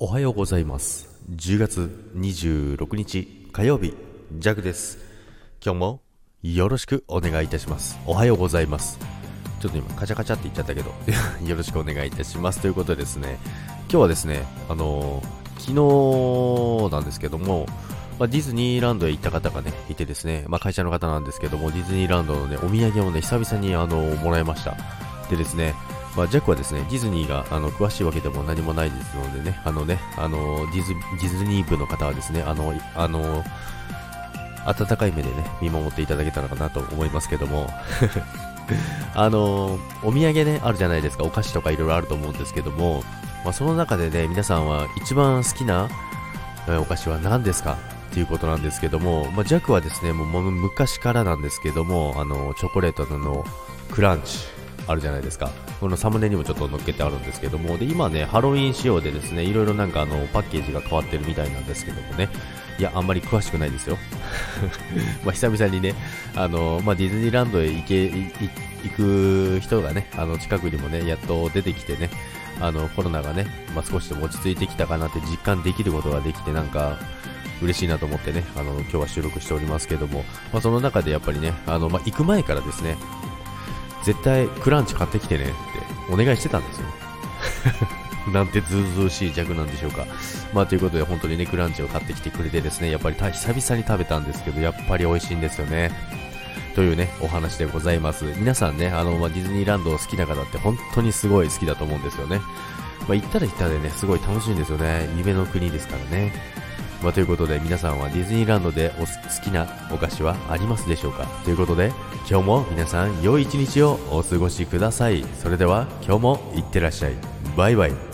おはようございます。10月26日火曜日、ジャグです。今日もよろしくお願いいたします。おはようございます。ちょっと今カチャカチャって言っちゃったけど、よろしくお願いいたします。ということでですね、今日はですね、あのー昨日なんですけども、まあ、ディズニーランドへ行った方がね、いてですね、まあ、会社の方なんですけども、ディズニーランドのね、お土産をね、久々にあのもらいました。でですね、まあ、ジャックはですね、ディズニーがあの詳しいわけでも何もないですのでね、あのね、あのディズニー部の方はですね、あの、あの、温かい目でね、見守っていただけたのかなと思いますけども、あの、お土産ね、あるじゃないですか、お菓子とかいろいろあると思うんですけども、まあ、その中でね、皆さんは一番好きなお菓子は何ですか？っていうことなんですけども、まあ、ジャックはですね、もう昔からなんですけども、あの、チョコレートのクランチ、あるじゃないですか。このサムネにもちょっと載っけてあるんですけども、で、今ね、ハロウィン仕様でですね、いろいろなんかあの、パッケージが変わってるみたいなんですけどもね、いや、あんまり詳しくないですよ。まあ、久々にね、あの、まあ、ディズニーランドへ行け、行く人がね、あの、近くにもね、やっと出てきてね、あの、コロナがね、まあ、少しでも落ち着いてきたかなって実感できることができて、なんか、嬉しいなと思ってね、あの、今日は収録しておりますけども、まあ、その中でやっぱりね、あの、まあ、行く前からですね、絶対クランチ買ってきてねってお願いしてたんですよ。なんてずうずうしい弱なんでしょうか。まあということで本当にね、クランチを買ってきてくれてですね、やっぱり久々に食べたんですけど、やっぱり美味しいんですよね。というね、お話でございます。皆さんね、あの、まあ、ディズニーランドを好きな方って本当にすごい好きだと思うんですよね。まあ、行ったら行ったでね、すごい楽しいんですよね。夢の国ですからね。まあ、ということで皆さんはディズニーランドでお好きなお菓子はありますでしょうか？ということで今日も皆さん良い一日をお過ごしください。それでは今日もいってらっしゃい。バイバイ。